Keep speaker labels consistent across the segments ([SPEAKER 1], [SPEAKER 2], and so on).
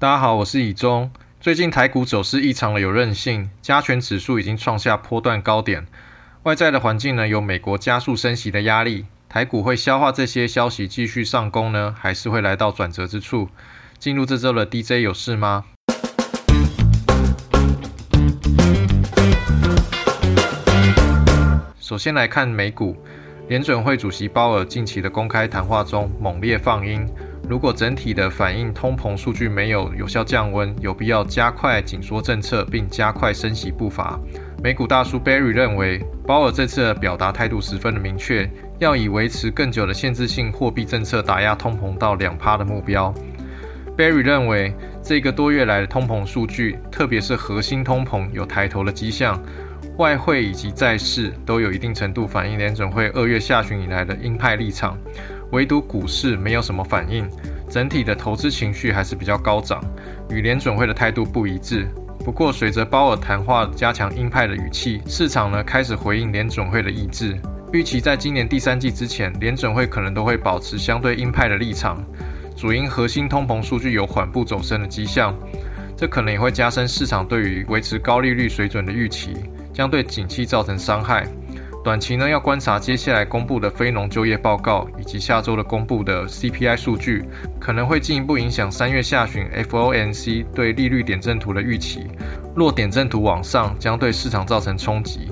[SPEAKER 1] 大家好，我是以中。最近台股走势异常的有韧性，加权指数已经创下波段高点。外在的环境呢，有美国加速升息的压力。台股会消化这些消息继续上攻呢，还是会来到转折之处？进入这周的 DJ 有事吗？首先来看美股，联准会主席鲍尔近期的公开谈话中猛烈放鹰。如果整体的反映通膨数据没有有效降温，有必要加快紧缩政策，并加快升息步伐。美股大叔 Barry 认为，鲍尔这次的表达态度十分的明确，要以维持更久的限制性货币政策打压通膨到两趴的目标。Barry 认为，这个多月来的通膨数据，特别是核心通膨有抬头的迹象，外汇以及债市都有一定程度反映联准会二月下旬以来的鹰派立场。唯独股市没有什么反应，整体的投资情绪还是比较高涨，与联准会的态度不一致。不过，随着鲍尔谈话加强鹰派的语气，市场呢开始回应联准会的意志，预期在今年第三季之前，联准会可能都会保持相对鹰派的立场，主因核心通膨数据有缓步走升的迹象，这可能也会加深市场对于维持高利率水准的预期，将对景气造成伤害。短期呢，要观察接下来公布的非农就业报告，以及下周的公布的 CPI 数据，可能会进一步影响三月下旬 FOMC 对利率点阵图的预期。若点阵图往上，将对市场造成冲击。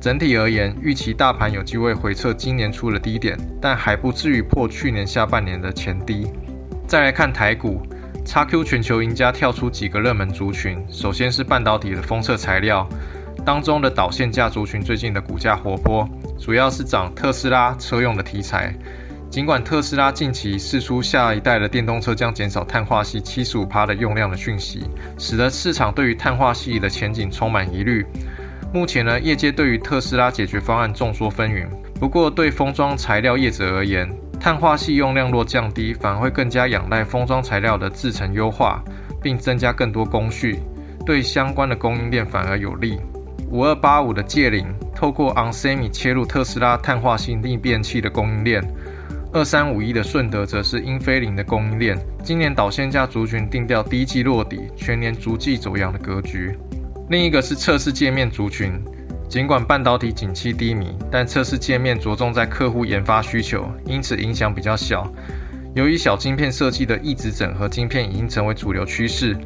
[SPEAKER 1] 整体而言，预期大盘有机会回测今年初的低点，但还不至于破去年下半年的前低。再来看台股，XQ 全球赢家跳出几个热门族群，首先是半导体的封测材料。当中的导线架族群最近的股价活泼，主要是涨特斯拉车用的题材。尽管特斯拉近期释出下一代的电动车将减少碳化系七十五帕的用量的讯息，使得市场对于碳化系的前景充满疑虑。目前呢，业界对于特斯拉解决方案众说纷纭。不过，对封装材料业者而言，碳化系用量若降低，反而会更加仰赖封装材料的制程优化，并增加更多工序，对相关的供应链反而有利。五二八五的借零透过 Onsemi 切入特斯拉碳化性逆变器的供应链，二三五一的顺德则是英飞凌的供应链。今年导线价族群定调第一季落底，全年逐季走阳的格局。另一个是测试界面族群，尽管半导体景气低迷，但测试界面着重在客户研发需求，因此影响比较小。由于小晶片设计的一直整合晶片已经成为主流趋势。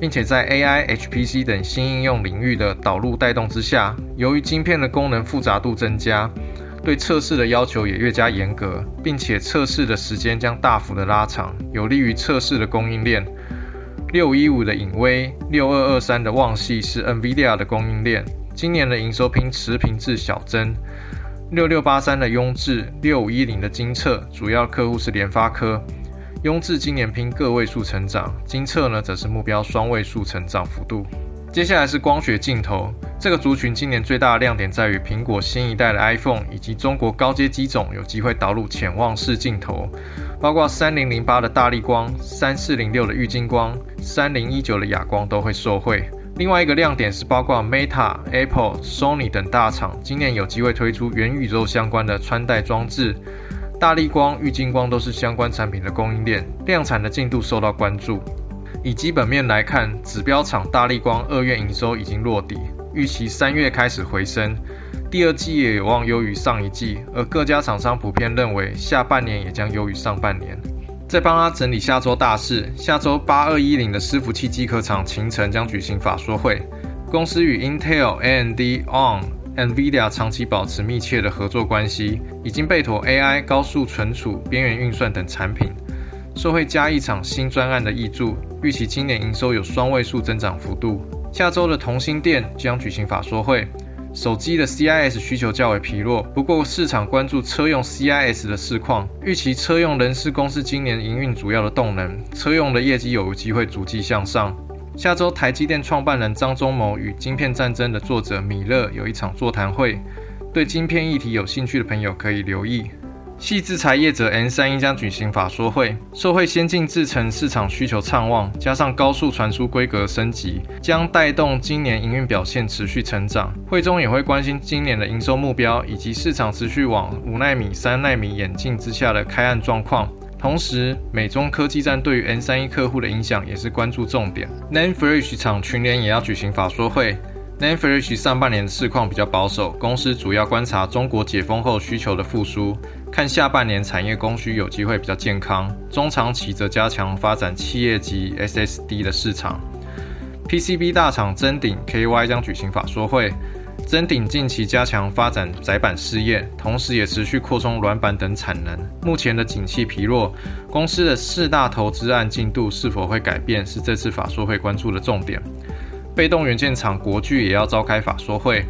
[SPEAKER 1] 并且在 AI、HPC 等新应用领域的导入带动之下，由于晶片的功能复杂度增加，对测试的要求也越加严格，并且测试的时间将大幅的拉长，有利于测试的供应链。六一五的影威，六二二三的旺系是 NVIDIA 的供应链，今年的营收平持平至小增。六六八三的雍智，六五一零的精测，主要客户是联发科。雍智今年拼个位数成长，金策呢则是目标双位数成长幅度。接下来是光学镜头，这个族群今年最大的亮点在于苹果新一代的 iPhone 以及中国高阶机种有机会导入潜望式镜头，包括三零零八的大力光、三四零六的玉晶光、三零一九的哑光都会受惠。另外一个亮点是包括 Meta、Apple、Sony 等大厂今年有机会推出元宇宙相关的穿戴装置。大力光、玉晶光都是相关产品的供应链，量产的进度受到关注。以基本面来看，指标厂大力光二月营收已经落底，预期三月开始回升，第二季也有望优于上一季。而各家厂商普遍认为，下半年也将优于上半年。再帮他整理下周大事，下周八二一零的伺服器机壳厂秦城将举行法说会，公司与 Intel、AMD、On。NVIDIA 长期保持密切的合作关系，已经备妥 AI、高速存储、边缘运算等产品，受惠加一场新专案的挹注，预期今年营收有双位数增长幅度。下周的同心店将举行法说会，手机的 CIS 需求较为疲弱，不过市场关注车用 CIS 的市况，预期车用仍是公司今年营运主要的动能，车用的业绩有机会逐季向上。下周，台积电创办人张忠谋与《晶片战争》的作者米勒有一场座谈会，对晶片议题有兴趣的朋友可以留意。系制裁业者 N 三一将举行法说会，受惠先进制程市场需求畅旺，加上高速传输规格升级，将带动今年营运表现持续成长。会中也会关心今年的营收目标，以及市场持续往五纳米、三纳米演进之下的开案状况。同时，美中科技战对于 N 三一客户的影响也是关注重点。NAND Flash 厂群联也要举行法说会。NAND Flash 上半年的市况比较保守，公司主要观察中国解封后需求的复苏，看下半年产业供需有机会比较健康。中长期则加强发展企业级 SSD 的市场。PCB 大厂臻鼎 KY 将举行法说会。臻鼎近期加强发展窄板事业，同时也持续扩充软板等产能。目前的景气疲弱，公司的四大投资案进度是否会改变，是这次法说会关注的重点。被动元件厂国巨也要召开法说会，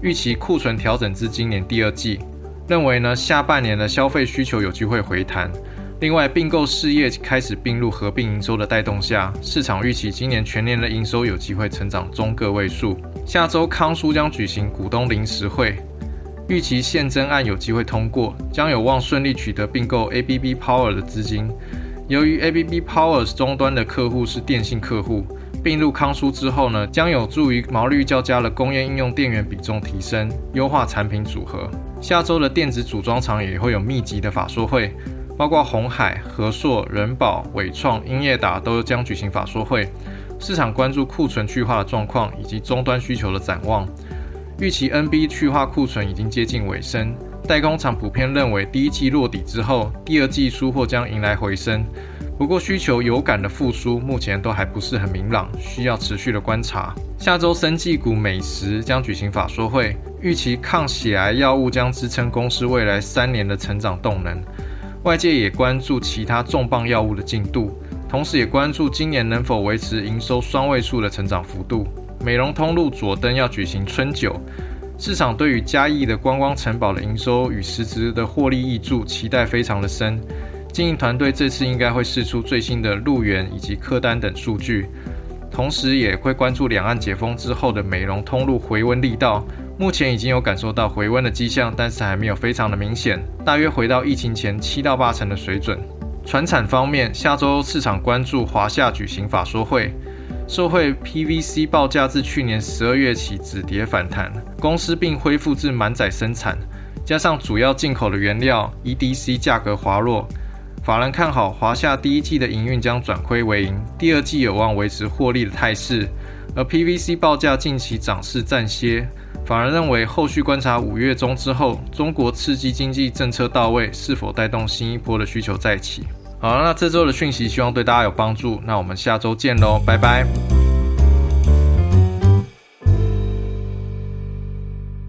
[SPEAKER 1] 预期库存调整至今年第二季，认为呢下半年的消费需求有机会回弹。另外，并购事业开始并入合并营收的带动下，市场预期今年全年的营收有机会成长中个位数。下周康舒将举行股东临时会，预期现增案有机会通过，将有望顺利取得并购 ABB Power 的资金。由于 ABB Power 终端的客户是电信客户，并入康舒之后呢，将有助于毛利较佳的工业应用电源比重提升，优化产品组合。下周的电子组装厂也会有密集的法说会。包括红海、和硕、人保、伟创、英业达都将举行法说会，市场关注库存去化的状况以及终端需求的展望。预期 NB 去化库存已经接近尾声，代工厂普遍认为第一季落底之后，第二季出货将迎来回升。不过需求有感的复苏目前都还不是很明朗，需要持续的观察。下周生技股美食将举行法说会，预期抗血癌药物将支撑公司未来三年的成长动能。外界也关注其他重磅药物的进度，同时也关注今年能否维持营收双位数的成长幅度。美容通路佐登要举行春酒，市场对于嘉义的观光城堡的营收与实质的获利益注期待非常的深。经营团队这次应该会试出最新的入园以及客单等数据，同时也会关注两岸解封之后的美容通路回温力道。目前已经有感受到回温的迹象，但是还没有非常的明显，大约回到疫情前七到八成的水准。船产方面，下周市场关注华夏举行法说会，受惠 PVC 报价自去年十二月起止跌反弹，公司并恢复至满载生产，加上主要进口的原料 EDC 价格滑落，法人看好华夏第一季的营运将转亏为盈，第二季有望维持获利的态势。而 PVC 报价近期涨势暂歇。反而认为，后续观察五月中之后，中国刺激经济政策到位，是否带动新一波的需求再起。好了，那这周的讯息希望对大家有帮助。那我们下周见喽，拜拜。